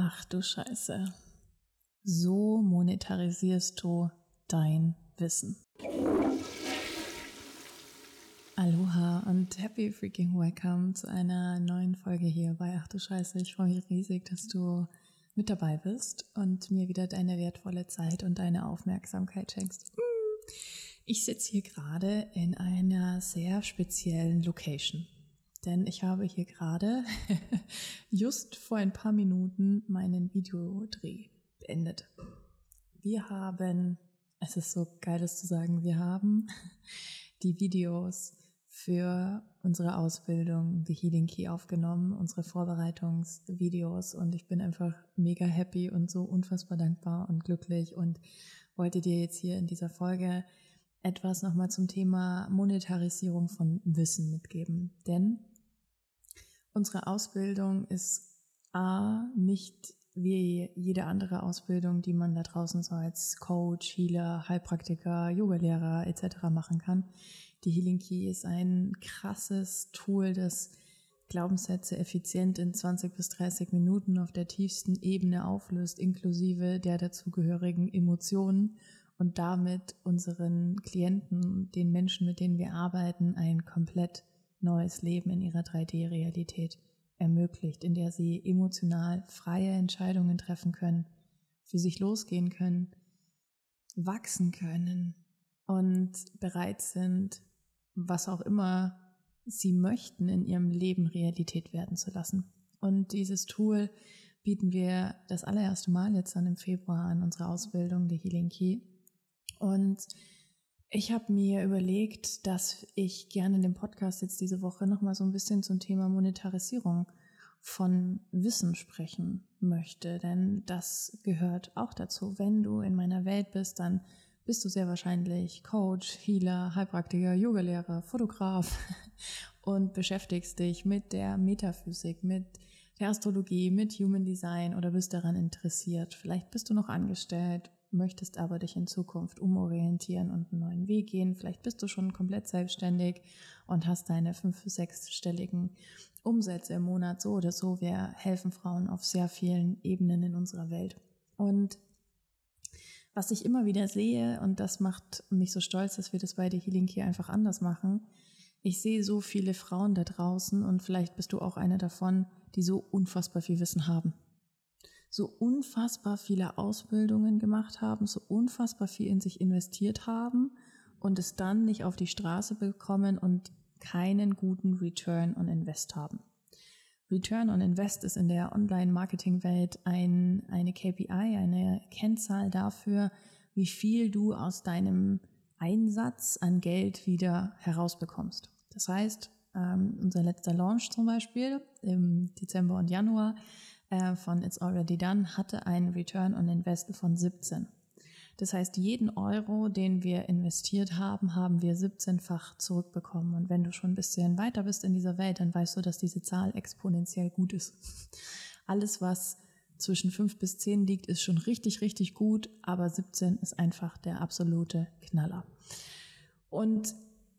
Ach du Scheiße. So monetarisierst du dein Wissen. Aloha und happy freaking welcome zu einer neuen Folge hier bei Ach du Scheiße. Ich freue mich riesig, dass du mit dabei bist und mir wieder deine wertvolle Zeit und deine Aufmerksamkeit schenkst. Hm. Ich sitze hier gerade in einer sehr speziellen Location denn ich habe hier gerade just vor ein paar Minuten meinen Videodreh beendet. Wir haben, es ist so geil, das zu sagen, wir haben die Videos für unsere Ausbildung The Healing Key aufgenommen, unsere Vorbereitungsvideos und ich bin einfach mega happy und so unfassbar dankbar und glücklich und wollte dir jetzt hier in dieser Folge etwas nochmal zum Thema Monetarisierung von Wissen mitgeben. Denn unsere Ausbildung ist A, nicht wie jede andere Ausbildung, die man da draußen so als Coach, Healer, Heilpraktiker, Yogalehrer etc. machen kann. Die Healing Key ist ein krasses Tool, das Glaubenssätze effizient in 20 bis 30 Minuten auf der tiefsten Ebene auflöst, inklusive der dazugehörigen Emotionen und damit unseren Klienten, den Menschen, mit denen wir arbeiten, ein komplett neues Leben in ihrer 3D-Realität ermöglicht, in der sie emotional freie Entscheidungen treffen können, für sich losgehen können, wachsen können und bereit sind, was auch immer sie möchten, in ihrem Leben Realität werden zu lassen. Und dieses Tool bieten wir das allererste Mal jetzt dann im Februar an unserer Ausbildung, der Healing Key. Und ich habe mir überlegt, dass ich gerne in dem Podcast jetzt diese Woche nochmal so ein bisschen zum Thema Monetarisierung von Wissen sprechen möchte, denn das gehört auch dazu. Wenn du in meiner Welt bist, dann bist du sehr wahrscheinlich Coach, Healer, Heilpraktiker, Yogalehrer, Fotograf und beschäftigst dich mit der Metaphysik, mit der Astrologie, mit Human Design oder bist daran interessiert. Vielleicht bist du noch angestellt möchtest aber dich in Zukunft umorientieren und einen neuen Weg gehen. Vielleicht bist du schon komplett selbstständig und hast deine fünf-, sechsstelligen Umsätze im Monat so oder so. Wir helfen Frauen auf sehr vielen Ebenen in unserer Welt. Und was ich immer wieder sehe, und das macht mich so stolz, dass wir das bei der Healing hier einfach anders machen, ich sehe so viele Frauen da draußen und vielleicht bist du auch eine davon, die so unfassbar viel Wissen haben so unfassbar viele Ausbildungen gemacht haben, so unfassbar viel in sich investiert haben und es dann nicht auf die Straße bekommen und keinen guten Return on Invest haben. Return on Invest ist in der Online-Marketing-Welt ein, eine KPI, eine Kennzahl dafür, wie viel du aus deinem Einsatz an Geld wieder herausbekommst. Das heißt, ähm, unser letzter Launch zum Beispiel im Dezember und Januar äh, von It's Already Done hatte einen Return on Invest von 17. Das heißt, jeden Euro, den wir investiert haben, haben wir 17-fach zurückbekommen. Und wenn du schon ein bisschen weiter bist in dieser Welt, dann weißt du, dass diese Zahl exponentiell gut ist. Alles, was zwischen 5 bis 10 liegt, ist schon richtig, richtig gut, aber 17 ist einfach der absolute Knaller. Und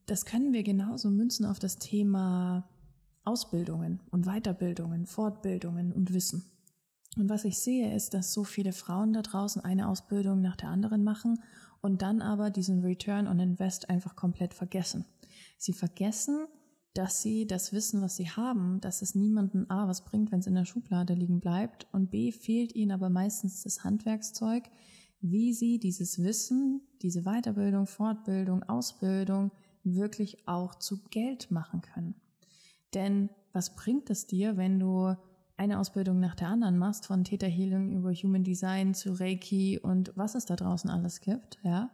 das können wir genauso münzen auf das Thema Ausbildungen und Weiterbildungen, Fortbildungen und Wissen. Und was ich sehe, ist, dass so viele Frauen da draußen eine Ausbildung nach der anderen machen und dann aber diesen Return on Invest einfach komplett vergessen. Sie vergessen, dass sie das Wissen, was sie haben, dass es niemanden A was bringt, wenn es in der Schublade liegen bleibt und B fehlt ihnen aber meistens das Handwerkszeug, wie sie dieses Wissen, diese Weiterbildung, Fortbildung, Ausbildung wirklich auch zu Geld machen können. Denn was bringt es dir, wenn du eine Ausbildung nach der anderen machst, von Theta Healing über Human Design zu Reiki und was es da draußen alles gibt, ja?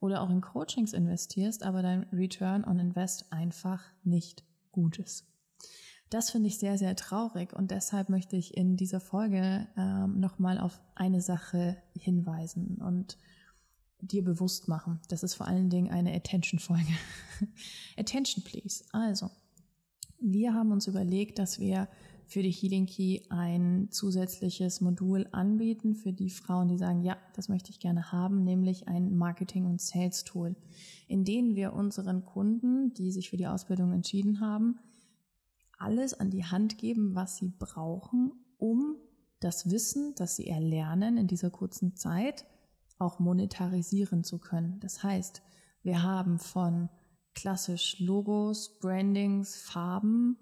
Oder auch in Coachings investierst, aber dein Return on Invest einfach nicht gut ist. Das finde ich sehr, sehr traurig und deshalb möchte ich in dieser Folge ähm, nochmal auf eine Sache hinweisen und dir bewusst machen. Das ist vor allen Dingen eine Attention-Folge. Attention, please. Also, wir haben uns überlegt, dass wir für die Healing Key ein zusätzliches Modul anbieten für die Frauen, die sagen, ja, das möchte ich gerne haben, nämlich ein Marketing- und Sales-Tool, in dem wir unseren Kunden, die sich für die Ausbildung entschieden haben, alles an die Hand geben, was sie brauchen, um das Wissen, das sie erlernen in dieser kurzen Zeit, auch monetarisieren zu können. Das heißt, wir haben von klassisch Logos, Brandings, Farben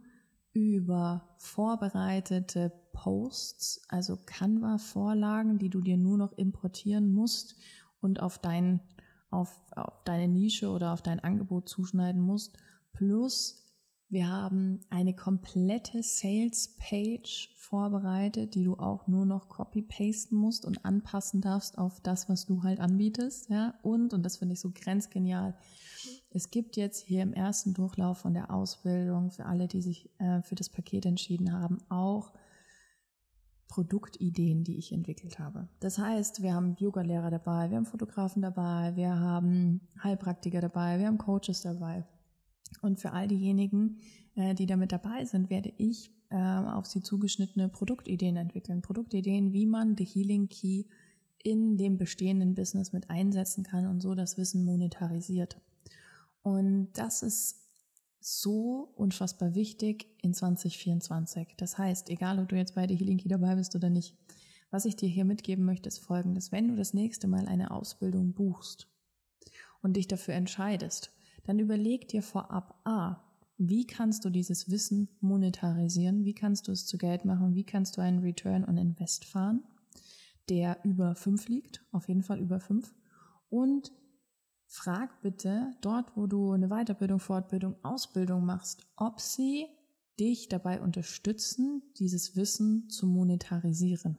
über vorbereitete Posts, also Canva-Vorlagen, die du dir nur noch importieren musst und auf, dein, auf, auf deine Nische oder auf dein Angebot zuschneiden musst, plus wir haben eine komplette Sales Page vorbereitet, die du auch nur noch copy-pasten musst und anpassen darfst auf das, was du halt anbietest. Ja? Und, und das finde ich so grenzgenial, es gibt jetzt hier im ersten Durchlauf von der Ausbildung für alle, die sich äh, für das Paket entschieden haben, auch Produktideen, die ich entwickelt habe. Das heißt, wir haben Yoga-Lehrer dabei, wir haben Fotografen dabei, wir haben Heilpraktiker dabei, wir haben Coaches dabei. Und für all diejenigen, äh, die damit dabei sind, werde ich äh, auf sie zugeschnittene Produktideen entwickeln. Produktideen, wie man The Healing Key in dem bestehenden Business mit einsetzen kann und so das Wissen monetarisiert. Und das ist so unfassbar wichtig in 2024. Das heißt, egal ob du jetzt bei The Healing Key dabei bist oder nicht, was ich dir hier mitgeben möchte, ist folgendes. Wenn du das nächste Mal eine Ausbildung buchst und dich dafür entscheidest, dann überleg dir vorab, ah, wie kannst du dieses Wissen monetarisieren? Wie kannst du es zu Geld machen? Wie kannst du einen Return on Invest fahren, der über fünf liegt, auf jeden Fall über fünf? Und frag bitte dort, wo du eine Weiterbildung, Fortbildung, Ausbildung machst, ob sie dich dabei unterstützen, dieses Wissen zu monetarisieren.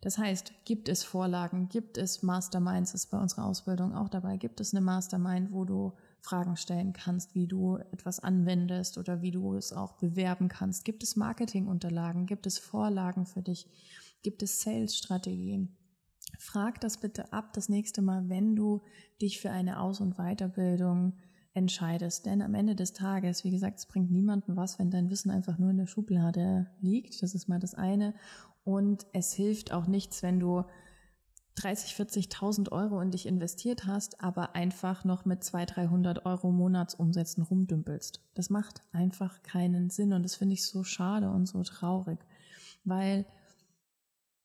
Das heißt, gibt es Vorlagen, gibt es Masterminds, ist bei unserer Ausbildung auch dabei, gibt es eine Mastermind, wo du Fragen stellen kannst, wie du etwas anwendest oder wie du es auch bewerben kannst. Gibt es Marketingunterlagen? Gibt es Vorlagen für dich? Gibt es Sales-Strategien? Frag das bitte ab das nächste Mal, wenn du dich für eine Aus- und Weiterbildung entscheidest. Denn am Ende des Tages, wie gesagt, es bringt niemandem was, wenn dein Wissen einfach nur in der Schublade liegt. Das ist mal das eine. Und es hilft auch nichts, wenn du 30, 40.000 Euro in dich investiert hast, aber einfach noch mit 200, 300 Euro Monatsumsätzen rumdümpelst. Das macht einfach keinen Sinn und das finde ich so schade und so traurig, weil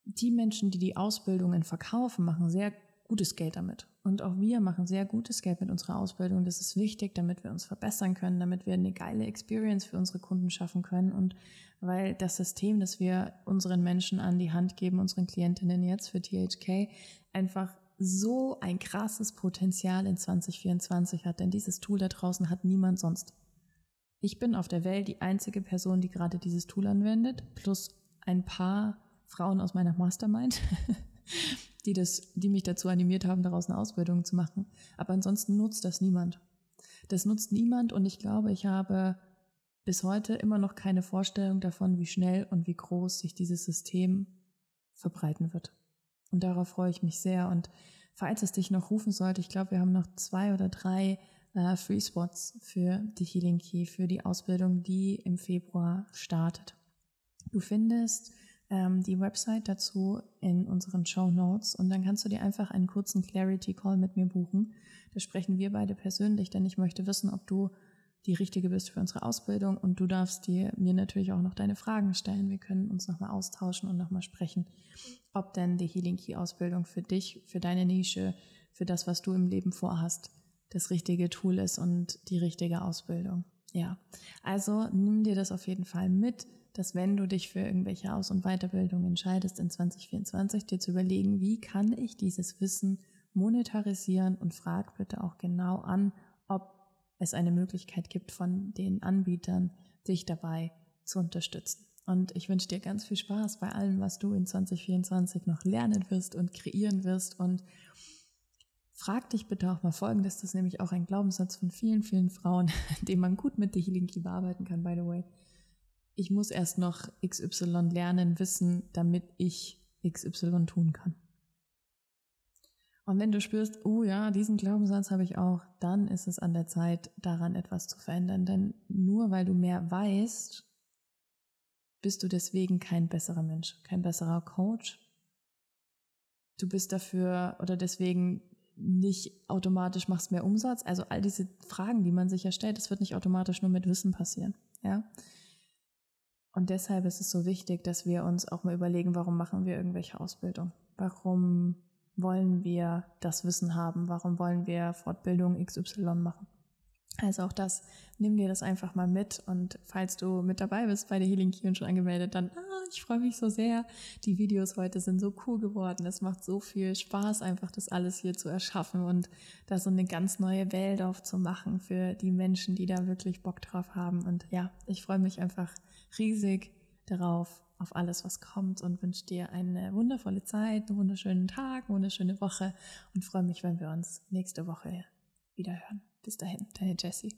die Menschen, die die Ausbildungen verkaufen, machen sehr gutes Geld damit. Und auch wir machen sehr gutes Geld mit unserer Ausbildung. Das ist wichtig, damit wir uns verbessern können, damit wir eine geile Experience für unsere Kunden schaffen können und weil das System, das wir unseren Menschen an die Hand geben, unseren Klientinnen jetzt für THK, einfach so ein krasses Potenzial in 2024 hat. Denn dieses Tool da draußen hat niemand sonst. Ich bin auf der Welt die einzige Person, die gerade dieses Tool anwendet, plus ein paar Frauen aus meiner Mastermind, die, das, die mich dazu animiert haben, daraus eine Ausbildung zu machen. Aber ansonsten nutzt das niemand. Das nutzt niemand und ich glaube, ich habe bis heute immer noch keine Vorstellung davon, wie schnell und wie groß sich dieses System verbreiten wird. Und darauf freue ich mich sehr. Und falls es dich noch rufen sollte, ich glaube, wir haben noch zwei oder drei äh, Free Spots für die Healing Key, für die Ausbildung, die im Februar startet. Du findest ähm, die Website dazu in unseren Show Notes und dann kannst du dir einfach einen kurzen Clarity Call mit mir buchen. Da sprechen wir beide persönlich, denn ich möchte wissen, ob du die richtige bist für unsere Ausbildung und du darfst dir mir natürlich auch noch deine Fragen stellen. Wir können uns nochmal austauschen und nochmal sprechen, ob denn die Healing Key Ausbildung für dich, für deine Nische, für das, was du im Leben vorhast, das richtige Tool ist und die richtige Ausbildung. Ja, also nimm dir das auf jeden Fall mit dass wenn du dich für irgendwelche Aus- und Weiterbildung entscheidest in 2024, dir zu überlegen, wie kann ich dieses Wissen monetarisieren und frag bitte auch genau an, ob es eine Möglichkeit gibt von den Anbietern, dich dabei zu unterstützen. Und ich wünsche dir ganz viel Spaß bei allem, was du in 2024 noch lernen wirst und kreieren wirst. Und frag dich bitte auch mal folgendes, das ist nämlich auch ein Glaubenssatz von vielen, vielen Frauen, den man gut mit Healing Key bearbeiten kann, by the way ich muss erst noch XY lernen, wissen, damit ich XY tun kann. Und wenn du spürst, oh ja, diesen Glaubenssatz habe ich auch, dann ist es an der Zeit, daran etwas zu verändern. Denn nur weil du mehr weißt, bist du deswegen kein besserer Mensch, kein besserer Coach. Du bist dafür oder deswegen nicht automatisch machst mehr Umsatz. Also all diese Fragen, die man sich ja stellt, das wird nicht automatisch nur mit Wissen passieren. Ja. Und deshalb ist es so wichtig, dass wir uns auch mal überlegen, warum machen wir irgendwelche Ausbildung? Warum wollen wir das Wissen haben? Warum wollen wir Fortbildung XY machen? Also auch das, nimm dir das einfach mal mit und falls du mit dabei bist bei der Healing Key und schon angemeldet, dann, ah, ich freue mich so sehr. Die Videos heute sind so cool geworden. Es macht so viel Spaß, einfach das alles hier zu erschaffen und da so eine ganz neue Welt aufzumachen für die Menschen, die da wirklich Bock drauf haben. Und ja, ich freue mich einfach riesig darauf, auf alles, was kommt und wünsche dir eine wundervolle Zeit, einen wunderschönen Tag, eine wunderschöne Woche und freue mich, wenn wir uns nächste Woche wieder hören. Bis dahin, deine Jessie.